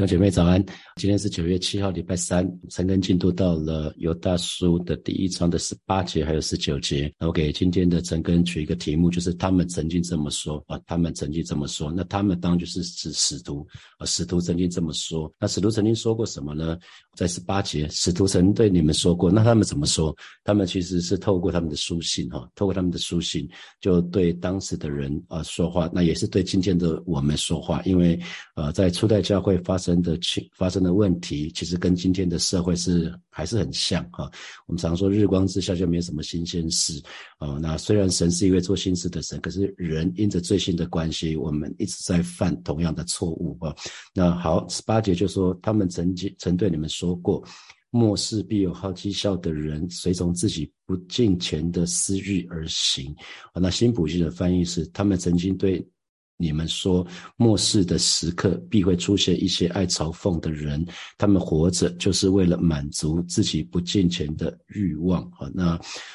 弟兄姐妹早安，今天是九月七号，礼拜三，晨更进度到了犹大书的第一章的十八节还有十九节。那我给今天的陈根取一个题目，就是他们曾经这么说啊，他们曾经这么说。那他们当就是指使徒啊，使徒曾经这么说。那使徒曾经说过什么呢？在十八节，使徒曾对你们说过。那他们怎么说？他们其实是透过他们的书信哈，透过他们的书信，就对当时的人啊说话。那也是对今天的我们说话，因为呃，在初代教会发生的情发生的问题，其实跟今天的社会是还是很像哈。我们常说日光之下就没有什么新鲜事啊。那虽然神是一位做新事的神，可是人因着最新的关系，我们一直在犯同样的错误啊。那好，十八节就说他们曾经曾对你们说说过，末世必有好讥笑的人，随从自己不敬钱的私欲而行啊。那新普信的翻译是，他们曾经对。你们说末世的时刻必会出现一些爱嘲讽的人，他们活着就是为了满足自己不敬钱的欲望啊。那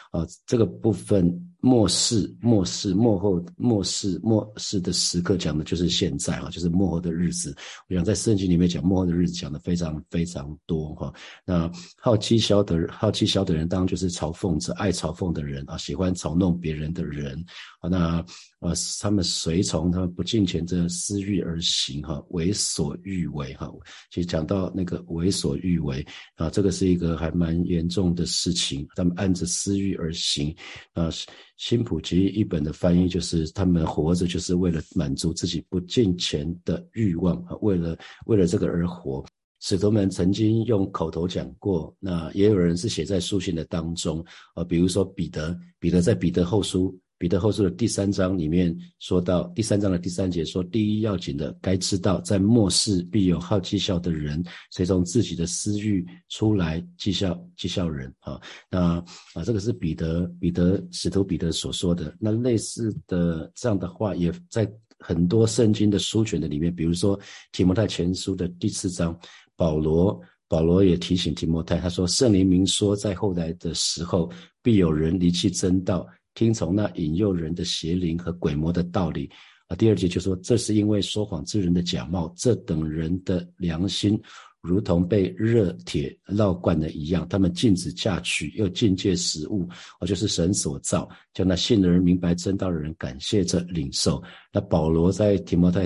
啊，这个部分末世、末世、末后、末世、末世的时刻讲的就是现在啊，就是末后的日子。我想在圣经里面讲末后的日子讲的非常非常多哈。那好奇笑的好奇笑的人，当然就是嘲讽者、爱嘲讽的人啊，喜欢嘲弄别人的人啊。那呃，他们随从他们不敬虔这私欲而行，哈，为所欲为，哈。其实讲到那个为所欲为啊，这个是一个还蛮严重的事情。他们按着私欲而行啊。新普及一本的翻译就是他们活着就是为了满足自己不敬钱的欲望啊，为了为了这个而活。使徒们曾经用口头讲过，那也有人是写在书信的当中啊，比如说彼得，彼得在彼得后书。彼得后书的第三章里面说到，第三章的第三节说，第一要紧的，该知道，在末世必有好讥笑的人，随从自己的私欲出来讥笑讥笑人啊。那啊，这个是彼得彼得使徒彼得所说的。那类似的这样的话，也在很多圣经的书卷的里面，比如说提摩太前书的第四章，保罗保罗也提醒提摩太，他说圣灵明说，在后来的时候，必有人离弃真道。听从那引诱人的邪灵和鬼魔的道理啊！第二节就说，这是因为说谎之人的假冒，这等人的良心如同被热铁烙惯的一样，他们禁止嫁娶，又禁戒食物，啊，就是神所造，叫那信的人明白真道的人感谢这领受。那保罗在提摩太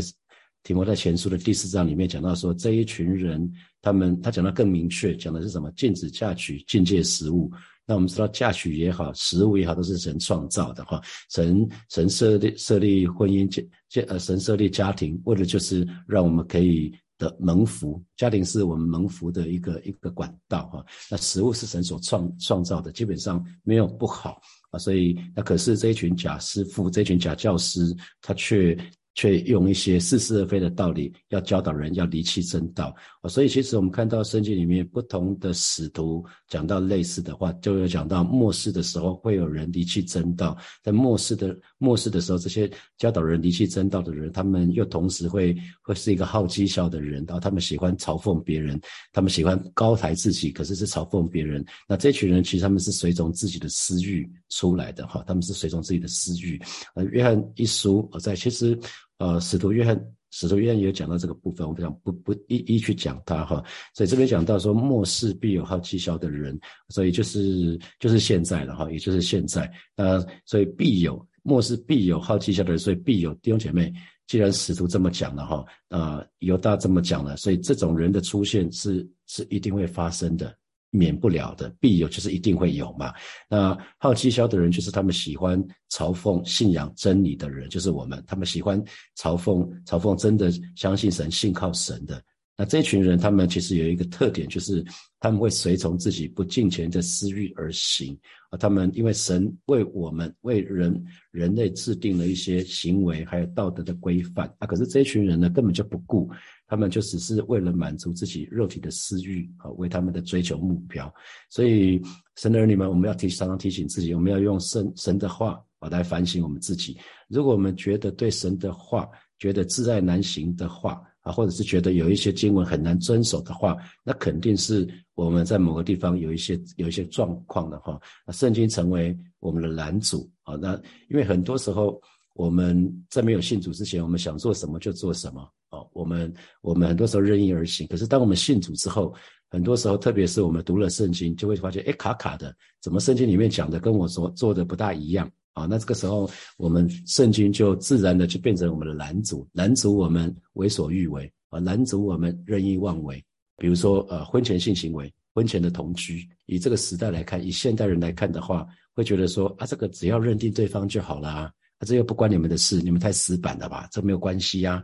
提摩太前书的第四章里面讲到说，这一群人，他们他讲的更明确，讲的是什么？禁止嫁娶，禁戒食物。那我们知道嫁娶也好，食物也好，都是神创造的哈。神神设立设立婚姻建建呃，神设立家庭，为了就是让我们可以的蒙福。家庭是我们蒙福的一个一个管道哈。那食物是神所创创造的，基本上没有不好啊。所以那可是这一群假师傅，这群假教师，他却。却用一些似是而非的道理，要教导人要离弃真道！所以其实我们看到圣经里面不同的使徒讲到类似的话，就有讲到末世的时候会有人离弃真道，在末世的末世的时候，这些教导人离弃真道的人，他们又同时会会是一个好讥笑的人，然后他们喜欢嘲讽别人，他们喜欢高抬自己，可是是嘲讽别人。那这群人其实他们是随从自己的私欲出来的哈，他们是随从自己的私欲。呃，约翰一书我在其实。呃，使徒约翰，使徒约翰也有讲到这个部分，我不想不不一一去讲它哈。所以这边讲到说，末世必有好讥笑的人，所以就是就是现在了哈，也就是现在。那所以必有末世必有好讥笑的人，所以必有弟兄姐妹。既然使徒这么讲了哈，啊，犹大这么讲了，所以这种人的出现是是一定会发生的。免不了的，必有就是一定会有嘛。那好奇销的人，就是他们喜欢嘲讽信仰真理的人，就是我们。他们喜欢嘲讽嘲讽真的相信神、信靠神的。那这群人，他们其实有一个特点，就是他们会随从自己不敬虔的私欲而行啊。他们因为神为我们为人人类制定了一些行为还有道德的规范啊，可是这群人呢，根本就不顾。他们就只是为了满足自己肉体的私欲啊，为他们的追求目标。所以，神的儿女们，我们要提常常提醒自己，我们要用神神的话啊来反省我们自己。如果我们觉得对神的话觉得自爱难行的话啊，或者是觉得有一些经文很难遵守的话，那肯定是我们在某个地方有一些有一些状况的话。那圣经成为我们的拦阻啊。那因为很多时候我们在没有信主之前，我们想做什么就做什么。我们我们很多时候任意而行。可是当我们信主之后，很多时候，特别是我们读了圣经，就会发现，哎，卡卡的，怎么圣经里面讲的跟我所做的不大一样啊？那这个时候，我们圣经就自然的就变成我们的拦阻，拦阻我们为所欲为啊，拦阻我们任意妄为。比如说，呃，婚前性行为，婚前的同居，以这个时代来看，以现代人来看的话，会觉得说，啊，这个只要认定对方就好了啊，这又不关你们的事，你们太死板了吧？这没有关系呀。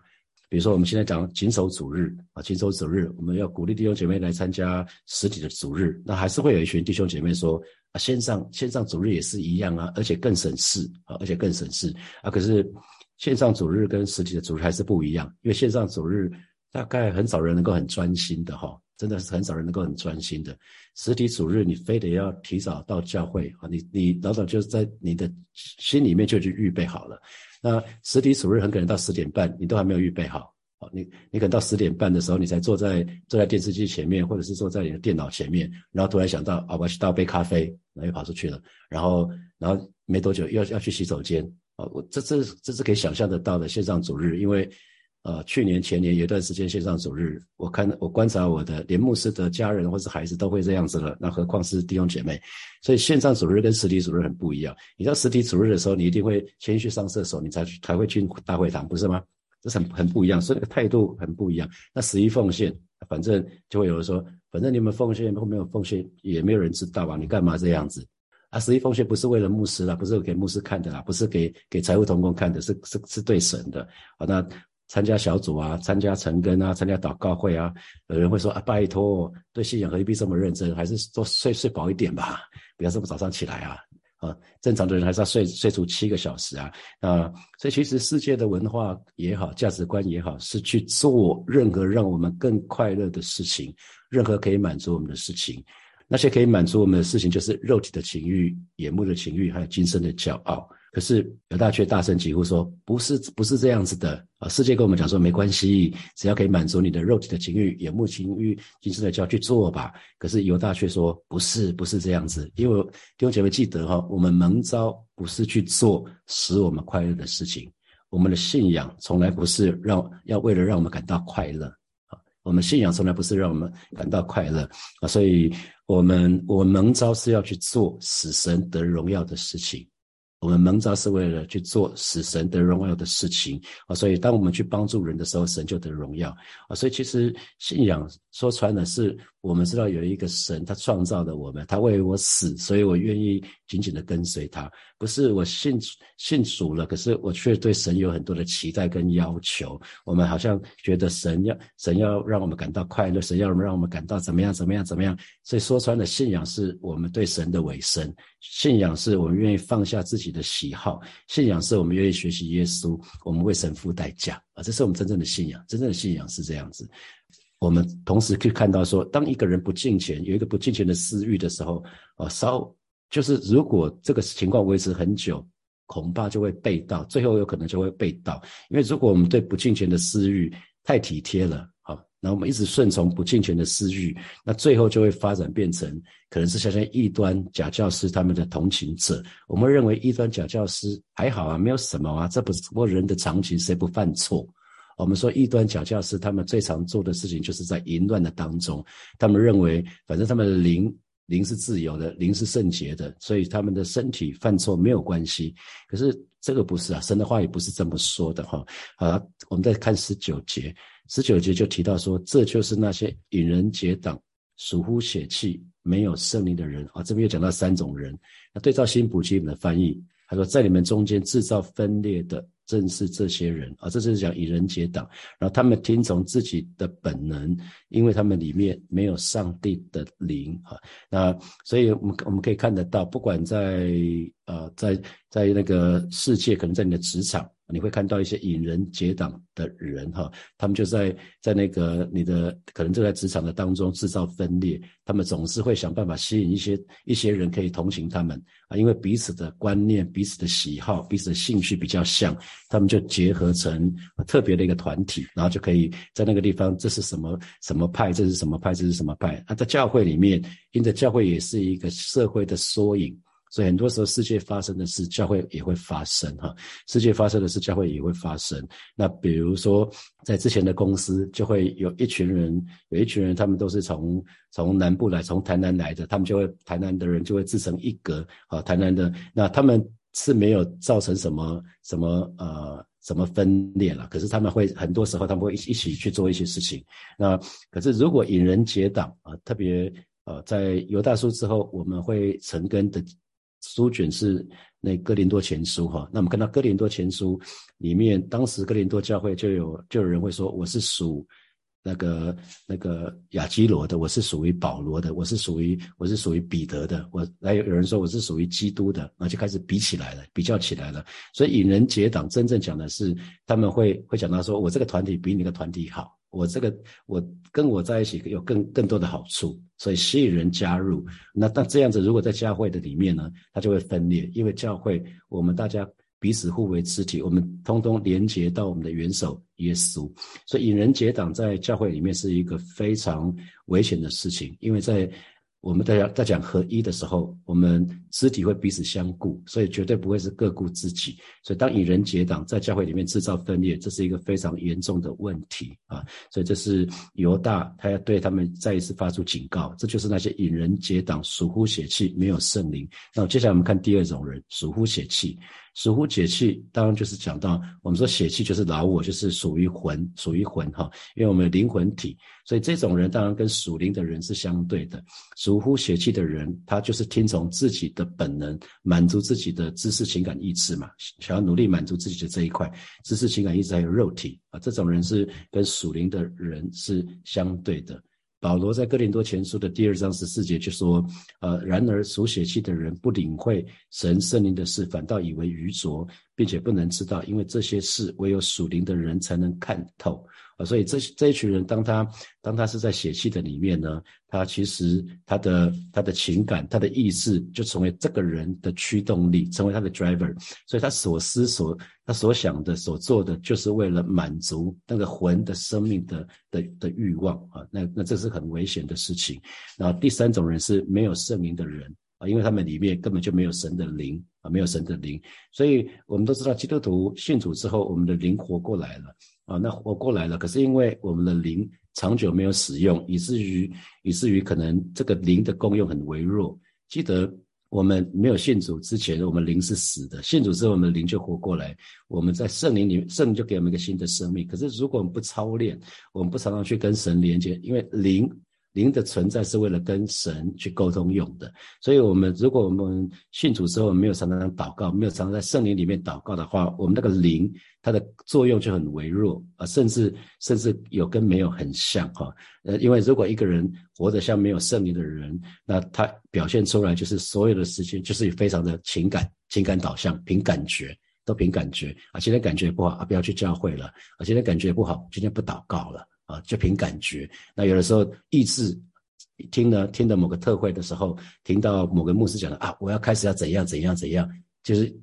比如说，我们现在讲谨守主日啊，谨守主日，我们要鼓励弟兄姐妹来参加实体的主日。那还是会有一群弟兄姐妹说啊，线上线上主日也是一样啊，而且更省事啊，而且更省事啊。可是线上主日跟实体的主日还是不一样，因为线上主日大概很少人能够很专心的哈，真的是很少人能够很专心的。实体主日你非得要提早到教会啊，你你老早就在你的心里面就去预备好了。那实体主日很可能到十点半，你都还没有预备好，好，你你可能到十点半的时候，你才坐在坐在电视机前面，或者是坐在你的电脑前面，然后突然想到啊，我要去倒杯咖啡，然后又跑出去了，然后然后没多久又要去洗手间，啊，我这这这是可以想象得到的线上主日，因为。呃，去年前年有一段时间线上主日，我看我观察我的连牧师的家人或是孩子都会这样子了，那何况是弟兄姐妹？所以线上主日跟实体主日很不一样。你到实体主日的时候，你一定会先去上厕所，你才才会进大会堂，不是吗？这是很很不一样，所以那个态度很不一样。那十一奉献，反正就会有人说，反正你们奉献或没有奉献，也没有人知道啊，你干嘛这样子？啊，十一奉献不是为了牧师啦，不是给牧师看的啦，不是给给财务同工看的，是是是对神的。好，那。参加小组啊，参加晨更啊，参加祷告会啊，有人会说啊，拜托，对信仰何必这么认真？还是多睡睡饱一点吧，不要这么早上起来啊。啊，正常的人还是要睡睡足七个小时啊。啊，所以其实世界的文化也好，价值观也好，是去做任何让我们更快乐的事情，任何可以满足我们的事情。那些可以满足我们的事情，就是肉体的情欲、眼目的情欲，还有今生的骄傲。可是犹大却大声疾呼说：“不是，不是这样子的啊！世界跟我们讲说没关系，只要可以满足你的肉体的情欲、眼目情欲、今生的就要去做吧。”可是犹大却说：“不是，不是这样子。”因为弟兄姐妹记得哈，我们蒙召不是去做使我们快乐的事情，我们的信仰从来不是让要为了让我们感到快乐啊！我们信仰从来不是让我们感到快乐啊！所以，我们我们蒙召是要去做使神得荣耀的事情。我们蒙召是为了去做使神得荣耀的事情啊，所以当我们去帮助人的时候，神就得荣耀啊。所以其实信仰说穿了是。我们知道有一个神，他创造了我们，他为我死，所以我愿意紧紧的跟随他。不是我信信主了，可是我却对神有很多的期待跟要求。我们好像觉得神要神要让我们感到快乐，神要让我们感到怎么样怎么样怎么样。所以说穿了，信仰是我们对神的委身，信仰是我们愿意放下自己的喜好，信仰是我们愿意学习耶稣，我们为神付代价啊！这是我们真正的信仰，真正的信仰是这样子。我们同时可以看到，说当一个人不敬钱，有一个不敬钱的私欲的时候，啊，稍就是如果这个情况维持很久，恐怕就会被盗，最后有可能就会被盗。因为如果我们对不敬钱的私欲太体贴了，好，那我们一直顺从不敬钱的私欲，那最后就会发展变成可能是像像异端假教师他们的同情者。我们认为异端假教师还好啊，没有什么啊，这不是过人的常情，谁不犯错？我们说异端假教师，他们最常做的事情就是在淫乱的当中，他们认为反正他们的灵灵是自由的，灵是圣洁的，所以他们的身体犯错没有关系。可是这个不是啊，神的话也不是这么说的哈。好，我们再看十九节，十九节就提到说，这就是那些引人结党、属乎血气、没有圣灵的人啊。这边又讲到三种人，那对照新普基本的翻译，他说在你们中间制造分裂的。正是这些人啊，这就是讲以人结党，然后他们听从自己的本能，因为他们里面没有上帝的灵啊。那所以，我们我们可以看得到，不管在呃在在那个世界，可能在你的职场。你会看到一些引人结党的人哈，他们就在在那个你的可能就在职场的当中制造分裂，他们总是会想办法吸引一些一些人可以同情他们啊，因为彼此的观念、彼此的喜好、彼此的兴趣比较像，他们就结合成特别的一个团体，然后就可以在那个地方，这是什么什么派，这是什么派，这是什么派啊？在教会里面，因为教会也是一个社会的缩影。所以很多时候世界发生的事，教会也会发生哈。世界发生的事，教会也会发生。那比如说，在之前的公司，就会有一群人，有一群人，他们都是从从南部来，从台南来的，他们就会台南的人就会自成一格啊。台南的那他们是没有造成什么什么呃什么分裂了，可是他们会很多时候他们会一一起去做一些事情。那可是如果引人结党啊，特别呃在犹大书之后，我们会成根的。书卷是那哥林多前书哈，那我们看到哥林多前书里面，当时哥林多教会就有就有人会说，我是属那个那个亚基罗的，我是属于保罗的，我是属于我是属于彼得的，我还有有人说我是属于基督的，那就开始比起来了，比较起来了。所以引人结党，真正讲的是他们会会讲到说，我这个团体比你个团体好。我这个我跟我在一起有更更多的好处，所以吸引人加入。那那这样子，如果在教会的里面呢，它就会分裂，因为教会我们大家彼此互为肢体，我们通通连接到我们的元首耶稣。所以引人结党在教会里面是一个非常危险的事情，因为在。我们大家在讲合一的时候，我们肢体会彼此相顾，所以绝对不会是各顾自己。所以当引人结党，在教会里面制造分裂，这是一个非常严重的问题啊！所以这是犹大他要对他们再一次发出警告，这就是那些引人结党、属乎血气、没有圣灵。那接下来我们看第二种人，属乎血气。属乎血气，当然就是讲到我们说血气就是老我，就是属于魂，属于魂哈，因为我们有灵魂体，所以这种人当然跟属灵的人是相对的。属乎血气的人，他就是听从自己的本能，满足自己的知识、情感、意志嘛，想要努力满足自己的这一块知识、情感、意志还有肉体啊，这种人是跟属灵的人是相对的。保罗在哥林多前书的第二章十四节就说：“呃，然而属血气的人不领会神圣灵的事，反倒以为愚拙，并且不能知道，因为这些事唯有属灵的人才能看透。”啊，所以这这一群人，当他当他是在血气的里面呢，他其实他的他的情感、他的意志就成为这个人的驱动力，成为他的 driver。所以他所思所他所想的、所做的，就是为了满足那个魂的生命的的的欲望啊。那那这是很危险的事情。然后第三种人是没有圣灵的人啊，因为他们里面根本就没有神的灵啊，没有神的灵。所以我们都知道，基督徒信主之后，我们的灵活过来了。啊，那活过来了，可是因为我们的灵长久没有使用，以至于以至于可能这个灵的功用很微弱。记得我们没有信主之前，我们灵是死的；信主之后，我们的灵就活过来。我们在圣灵里，圣灵就给我们一个新的生命。可是如果我们不操练，我们不常常去跟神连接，因为灵。灵的存在是为了跟神去沟通用的，所以，我们如果我们信主之后没有常常祷告，没有常常在圣灵里面祷告的话，我们那个灵它的作用就很微弱啊，甚至甚至有跟没有很像哈。呃，因为如果一个人活得像没有圣灵的人，那他表现出来就是所有的事情就是非常的情感情感导向，凭感觉都凭感觉啊。今天感觉不好啊，不要去教会了啊。今天感觉不好，今天不祷告了。啊，就凭感觉。那有的时候意志听了听的某个特会的时候，听到某个牧师讲的啊，我要开始要怎样怎样怎样，就是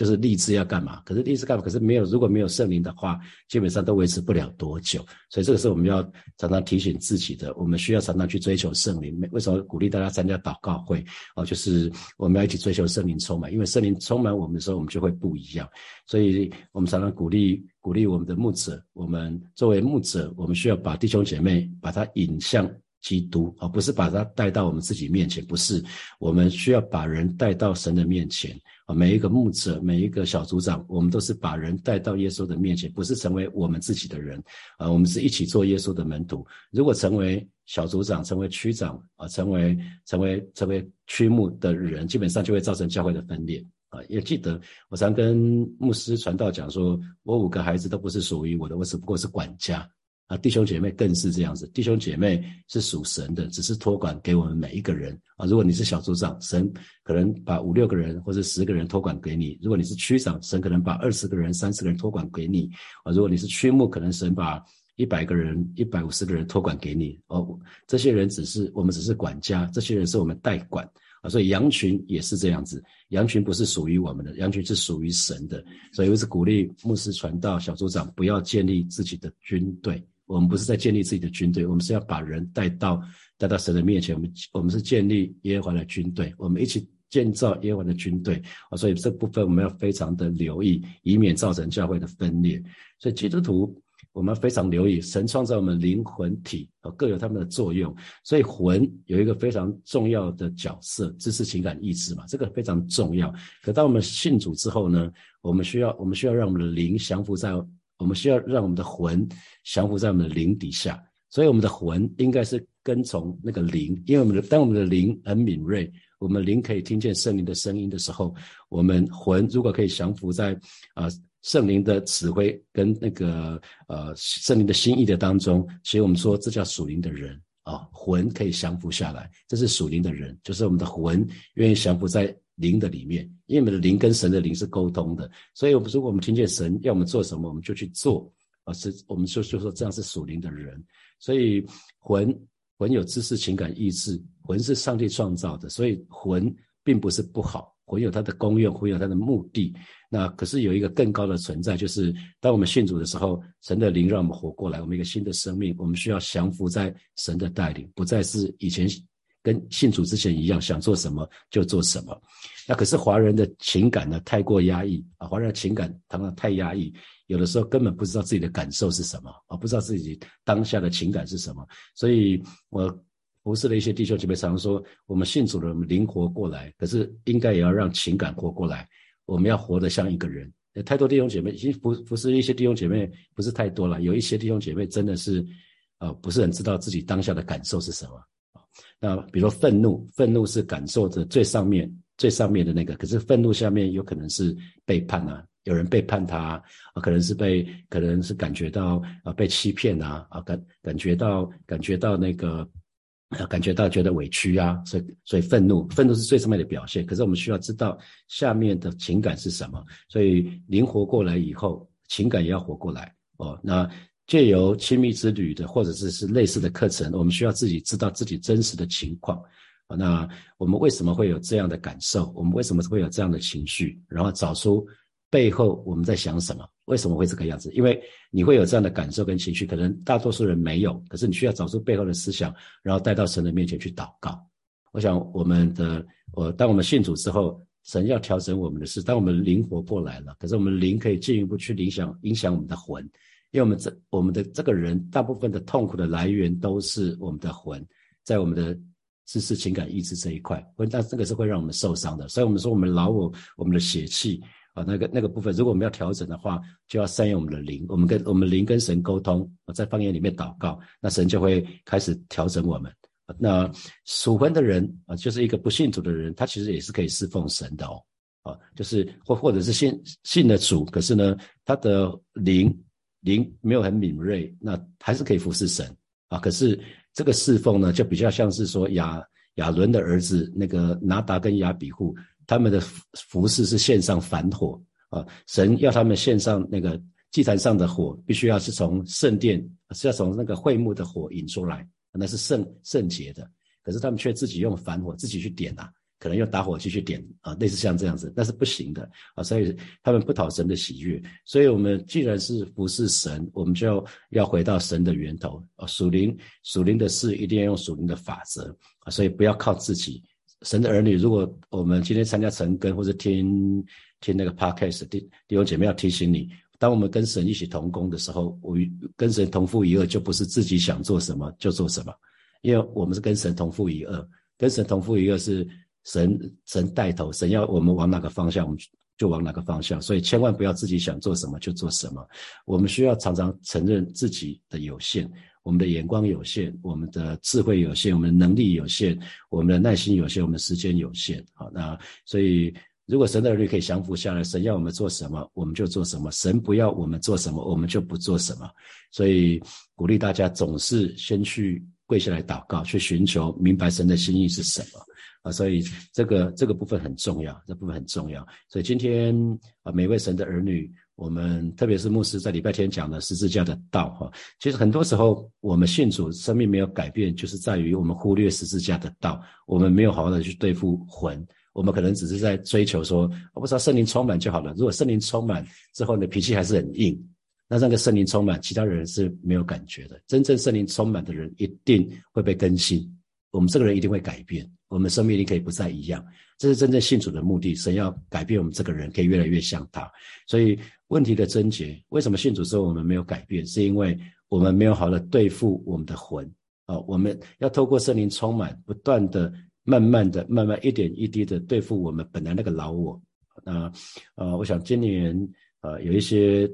就是立志要干嘛。可是立志干嘛？可是没有，如果没有圣灵的话，基本上都维持不了多久。所以这个是我们要常常提醒自己的。我们需要常常去追求圣灵。为什么鼓励大家参加祷告会？哦，就是我们要一起追求圣灵充满，因为圣灵充满我们的时候，我们就会不一样。所以我们常常鼓励。鼓励我们的牧者，我们作为牧者，我们需要把弟兄姐妹把他引向基督，而不是把他带到我们自己面前。不是，我们需要把人带到神的面前。每一个牧者，每一个小组长，我们都是把人带到耶稣的面前，不是成为我们自己的人。啊，我们是一起做耶稣的门徒。如果成为小组长，成为区长，啊，成为成为成为区牧的人，基本上就会造成教会的分裂。啊，也记得我常跟牧师传道讲说，我五个孩子都不是属于我的，我只不过是管家。啊，弟兄姐妹更是这样子，弟兄姐妹是属神的，只是托管给我们每一个人。啊，如果你是小组长，神可能把五六个人或者十个人托管给你；如果你是区长，神可能把二十个人、三十个人托管给你。啊，如果你是区牧，可能神把一百个人、一百五十个人托管给你。哦，这些人只是我们只是管家，这些人是我们代管。啊，所以羊群也是这样子，羊群不是属于我们的，羊群是属于神的。所以我是鼓励牧师传道小组长不要建立自己的军队，我们不是在建立自己的军队，我们是要把人带到带到神的面前。我们我们是建立耶和华的军队，我们一起建造耶和华的军队啊，所以这部分我们要非常的留意，以免造成教会的分裂。所以基督徒我们非常留意，神创造我们灵魂体，各有他们的作用。所以魂有一个非常重要的角色，知识、情感、意志嘛，这个非常重要。可当我们信主之后呢，我们需要我们需要让我们的灵降服在，我们需要让我们的魂降服在我们的灵底下。所以我们的魂应该是跟从那个灵，因为我们的当我们的灵很敏锐，我们灵可以听见圣灵的声音的时候，我们魂如果可以降服在啊圣灵的指挥跟那个呃圣灵的心意的当中，所以我们说这叫属灵的人啊，魂可以降服下来，这是属灵的人，就是我们的魂愿意降服在灵的里面，因为我们的灵跟神的灵是沟通的，所以我们如果我们听见神要我们做什么，我们就去做啊，是我们就就说这样是属灵的人。所以魂魂有知识、情感、意志，魂是上帝创造的，所以魂并不是不好，魂有它的功用，魂有它的目的。那可是有一个更高的存在，就是当我们信主的时候，神的灵让我们活过来，我们一个新的生命，我们需要降服在神的带领，不再是以前跟信主之前一样，想做什么就做什么。那可是华人的情感呢，太过压抑啊，华人的情感常常太压抑。有的时候根本不知道自己的感受是什么啊，不知道自己当下的情感是什么，所以我服侍的一些弟兄姐妹常常说，我们信主的人灵活过来，可是应该也要让情感活过来，我们要活得像一个人。太多弟兄姐妹，其实服服侍一些弟兄姐妹不是太多了，有一些弟兄姐妹真的是，呃，不是很知道自己当下的感受是什么。那比如说愤怒，愤怒是感受的最上面、最上面的那个，可是愤怒下面有可能是背叛啊。有人背叛他啊，可能是被，可能是感觉到啊被欺骗啊啊感感觉到感觉到那个感觉到觉得委屈啊，所以所以愤怒，愤怒是最上面的表现。可是我们需要知道下面的情感是什么，所以灵活过来以后，情感也要活过来哦。那借由亲密之旅的或者是是类似的课程，我们需要自己知道自己真实的情况。那我们为什么会有这样的感受？我们为什么会有这样的情绪？然后找出。背后我们在想什么？为什么会这个样子？因为你会有这样的感受跟情绪，可能大多数人没有。可是你需要找出背后的思想，然后带到神的面前去祷告。我想我们的，我当我们信主之后，神要调整我们的事，当我们灵活过来了，可是我们灵可以进一步去影响影响我们的魂，因为我们这我们的这个人大部分的痛苦的来源都是我们的魂，在我们的知识、情感、意志这一块，但这个是会让我们受伤的。所以我们说，我们老我，我们的血气。啊，那个那个部分，如果我们要调整的话，就要善用我们的灵，我们跟我们灵跟神沟通，在方言里面祷告，那神就会开始调整我们。那属魂的人啊，就是一个不信主的人，他其实也是可以侍奉神的哦。啊，就是或或者是信信了主，可是呢，他的灵灵没有很敏锐，那还是可以服侍神啊。可是这个侍奉呢，就比较像是说亚亚伦的儿子那个拿达跟亚比户。他们的服饰是献上凡火啊，神要他们献上那个祭坛上的火，必须要是从圣殿，是要从那个会幕的火引出来，那是圣圣洁的。可是他们却自己用凡火自己去点呐，可能用打火机去点啊，类似像这样子，那是不行的啊。所以他们不讨神的喜悦。所以我们既然是服侍神，我们就要回到神的源头啊，属灵属灵的事一定要用属灵的法则啊，所以不要靠自己。神的儿女，如果我们今天参加晨更或者听听那个 podcast，弟兄姐妹要提醒你，当我们跟神一起同工的时候，我跟神同父一二，就不是自己想做什么就做什么，因为我们是跟神同父一二，跟神同父一二是神神带头，神要我们往哪个方向，我们就往哪个方向，所以千万不要自己想做什么就做什么，我们需要常常承认自己的有限。我们的眼光有限，我们的智慧有限，我们的能力有限，我们的耐心有限，我们的时间有限。好，那所以如果神的儿女可以降服下来，神要我们做什么，我们就做什么；神不要我们做什么，我们就不做什么。所以鼓励大家总是先去跪下来祷告，去寻求明白神的心意是什么啊。所以这个这个部分很重要，这部分很重要。所以今天啊，每位神的儿女。我们特别是牧师在礼拜天讲的十字架的道，哈，其实很多时候我们信主，生命没有改变，就是在于我们忽略十字架的道，我们没有好好的去对付魂，我们可能只是在追求说，我不知道圣灵充满就好了。如果圣灵充满之后，你脾气还是很硬，那那个圣灵充满，其他人是没有感觉的。真正圣灵充满的人，一定会被更新，我们这个人一定会改变，我们生命力可以不再一样。这是真正信主的目的。神要改变我们这个人，可以越来越像他。所以问题的症结，为什么信主之后我们没有改变？是因为我们没有好的对付我们的魂啊！我们要透过圣灵充满，不断的、慢慢的、慢慢一点一滴的对付我们本来那个老我。那呃，我想今年呃有一些。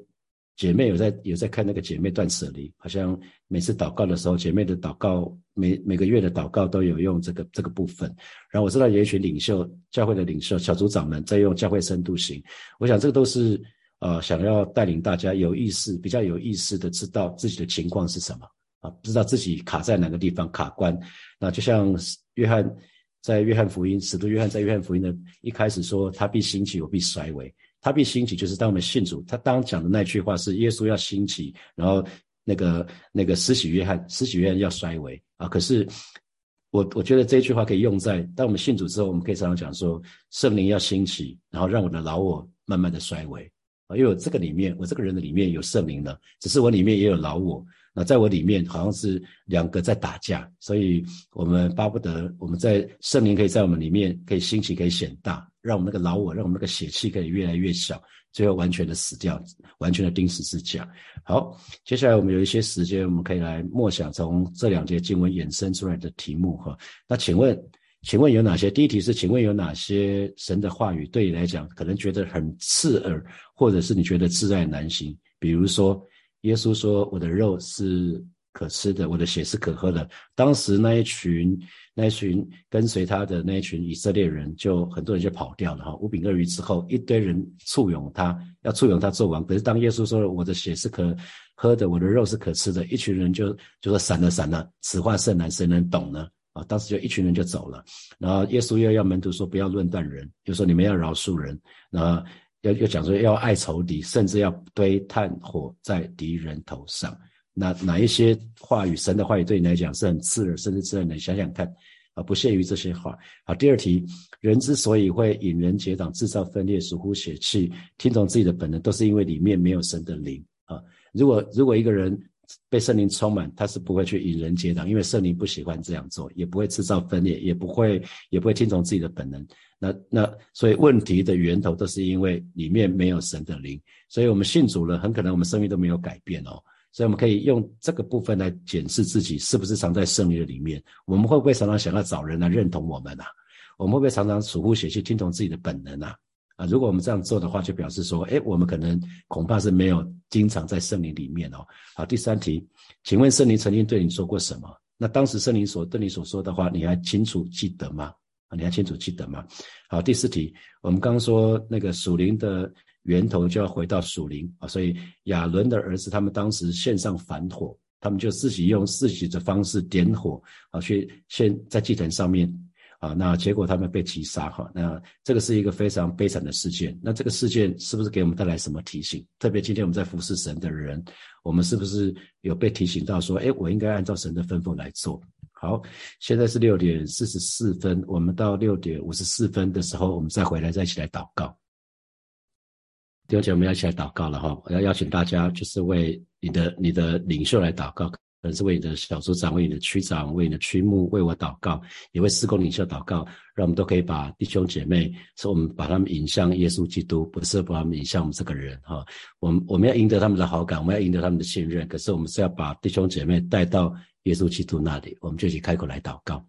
姐妹有在有在看那个姐妹断舍离，好像每次祷告的时候，姐妹的祷告每每个月的祷告都有用这个这个部分。然后我知道有一群领袖教会的领袖小组长们在用教会深度型，我想这个都是呃想要带领大家有意识比较有意识的知道自己的情况是什么啊，知道自己卡在哪个地方卡关。那就像约翰在约翰福音，使徒约翰在约翰福音的一开始说，他必兴起，我必衰微。他必兴起，就是当我们信主。他当讲的那句话是耶稣要兴起，然后那个那个施洗约翰，施洗约翰要衰微啊。可是我我觉得这句话可以用在当我们信主之后，我们可以常常讲说，圣灵要兴起，然后让我的老我慢慢的衰微啊。因为我这个里面，我这个人的里面有圣灵了，只是我里面也有老我。那在我里面好像是两个在打架，所以我们巴不得我们在圣灵可以在我们里面可以兴起，可以显大。让我们那个老我，让我们那个血气可以越来越小，最后完全的死掉，完全的钉死字架。好，接下来我们有一些时间，我们可以来默想从这两节经文衍生出来的题目哈。那请问，请问有哪些？第一题是，请问有哪些神的话语对你来讲可能觉得很刺耳，或者是你觉得自在难行？比如说，耶稣说：“我的肉是可吃的，我的血是可喝的。”当时那一群。那一群跟随他的那一群以色列人，就很多人就跑掉了哈。五饼二鱼之后，一堆人簇拥他，要簇拥他做王。可是当耶稣说我的血是可喝的，我的肉是可吃的，一群人就就说散了散了，此话甚难，谁能懂呢？啊，当时就一群人就走了。然后耶稣又要门徒说不要论断人，就说你们要饶恕人，然后要要讲说要爱仇敌，甚至要堆炭火在敌人头上。哪哪一些话语，神的话语对你来讲是很刺耳，甚至刺耳？你想想看，啊，不限于这些话。好，第二题，人之所以会引人结党、制造分裂、属乎血气、听从自己的本能，都是因为里面没有神的灵啊。如果如果一个人被圣灵充满，他是不会去引人结党，因为圣灵不喜欢这样做，也不会制造分裂，也不会也不会听从自己的本能。那那所以问题的源头都是因为里面没有神的灵，所以我们信主了，很可能我们生命都没有改变哦。所以我们可以用这个部分来检视自己是不是藏在圣灵的里面。我们会不会常常想要找人来认同我们啊？我们会不会常常属乎血气，听从自己的本能啊？啊，如果我们这样做的话，就表示说，哎，我们可能恐怕是没有经常在圣灵里面哦。好，第三题，请问圣灵曾经对你说过什么？那当时圣灵所对你所说的话，你还清楚记得吗？啊，你还清楚记得吗？好，第四题，我们刚刚说那个属灵的。源头就要回到属灵啊，所以亚伦的儿子他们当时献上反火，他们就自己用自己的方式点火啊，去献在祭坛上面啊，那结果他们被击杀哈，那这个是一个非常悲惨的事件。那这个事件是不是给我们带来什么提醒？特别今天我们在服侍神的人，我们是不是有被提醒到说，哎，我应该按照神的吩咐来做？好，现在是六点四十四分，我们到六点五十四分的时候，我们再回来再一起来祷告。弟兄姐妹，我们要一起来祷告了哈！我要邀请大家，就是为你的你的领袖来祷告，可能是为你的小组长、为你的区长、为你的区牧为我祷告，也为施工领袖祷告，让我们都可以把弟兄姐妹，说我们把他们引向耶稣基督，不是把他们引向我们这个人哈。我们我们要赢得他们的好感，我们要赢得他们的信任，可是我们是要把弟兄姐妹带到耶稣基督那里，我们就一起开口来祷告。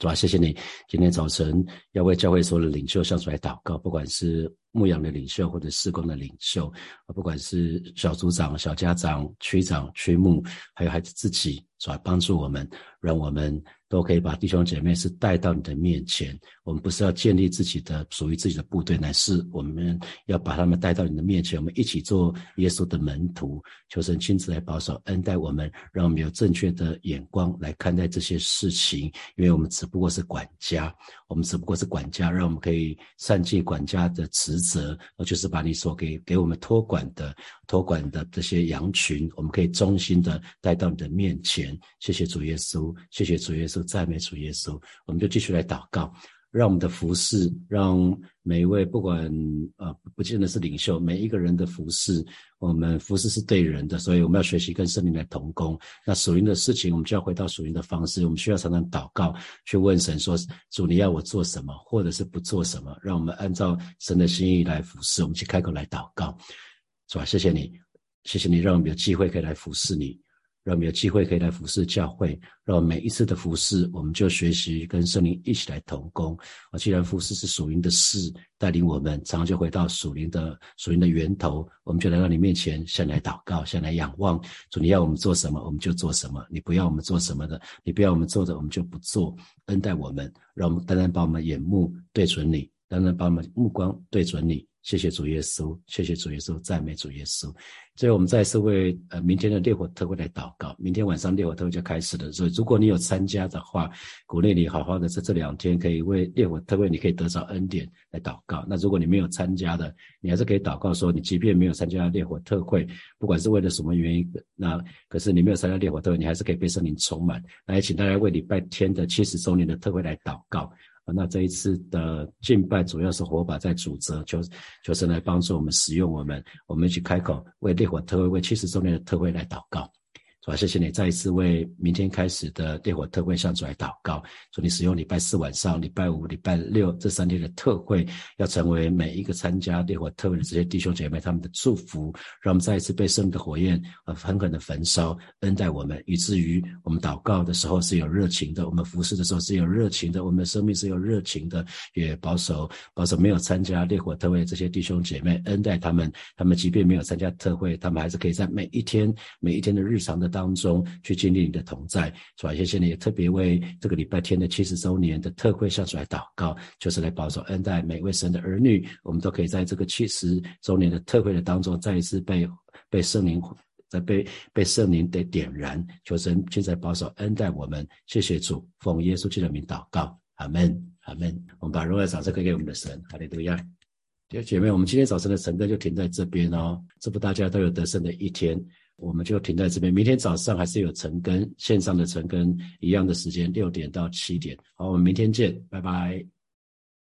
主啊，谢谢你今天早晨要为教会所有的领袖向主来祷告，不管是。牧羊的领袖或者施工的领袖，啊，不管是小组长、小家长、区长、区牧，还有孩子自己，是吧？帮助我们，让我们。都可以把弟兄姐妹是带到你的面前。我们不是要建立自己的属于自己的部队，乃是我们要把他们带到你的面前。我们一起做耶稣的门徒，求神亲自来保守恩待我们，让我们有正确的眼光来看待这些事情。因为我们只不过是管家，我们只不过是管家，让我们可以善尽管家的职责，就是把你所给给我们托管的托管的这些羊群，我们可以衷心的带到你的面前。谢谢主耶稣，谢谢主耶稣。赞美主耶稣，我们就继续来祷告。让我们的服饰，让每一位不管呃不见得是领袖，每一个人的服饰，我们服饰是对人的，所以我们要学习跟圣灵来同工。那属灵的事情，我们就要回到属灵的方式，我们需要常常祷告，去问神说：主，你要我做什么，或者是不做什么？让我们按照神的心意来服侍。我们去开口来祷告，是吧？谢谢你，谢谢你，让我们有机会可以来服侍你。让我们有机会可以来服侍教会，让我们每一次的服侍，我们就学习跟圣灵一起来同工。啊，既然服侍是属灵的事，带领我们，常常就回到属灵的属灵的源头，我们就来到你面前，先来祷告，先来仰望。主，你要我们做什么，我们就做什么；你不要我们做什么的，你不要我们做的，我们就不做。恩待我们，让我们单单把我们眼目对准你，单单把我们目光对准你。谢谢主耶稣，谢谢主耶稣，赞美主耶稣。所以我们再次为呃明天的烈火特会来祷告。明天晚上烈火特会就开始了，所以如果你有参加的话，鼓励你好好的在这两天可以为烈火特会，你可以得着恩典来祷告。那如果你没有参加的，你还是可以祷告说，你即便没有参加烈火特会，不管是为了什么原因，那可是你没有参加烈火特会，你还是可以被圣灵充满。那也请大家为礼拜天的七十周年的特会来祷告。那这一次的敬拜主要是火把在主责，求求神来帮助我们使用我们，我们一起开口为烈火特会、为七十周年的特会来祷告。主啊，谢谢你再一次为明天开始的烈火特会向主来祷告。说你使用礼拜四晚上、礼拜五、礼拜六这三天的特会，要成为每一个参加烈火特会的这些弟兄姐妹他们的祝福，让我们再一次被圣的火焰呃狠狠的焚烧，恩待我们，以至于我们祷告的时候是有热情的，我们服侍的时候是有热情的，我们的生命是有热情的。也保守保守没有参加烈火特会这些弟兄姐妹，恩待他们，他们即便没有参加特会，他们还是可以在每一天每一天的日常的。当中去经历你的同在，是吧？谢谢你，也特别为这个礼拜天的七十周年的特会下出来祷告，就是来保守恩待每位神的儿女，我们都可以在这个七十周年的特会的当中，再一次被被圣灵在被被圣灵的点燃，求神现在保守恩待我们。谢谢主，奉耶稣基督的名祷告，阿门，阿门。我们把荣耀掌声归给我们的神，哈利路亚。弟兄姐妹，我们今天早晨的晨歌就停在这边哦，祝福大家都有得胜的一天。我们就停在这边，明天早上还是有晨更线上的晨更一样的时间，六点到七点。好，我们明天见，拜拜。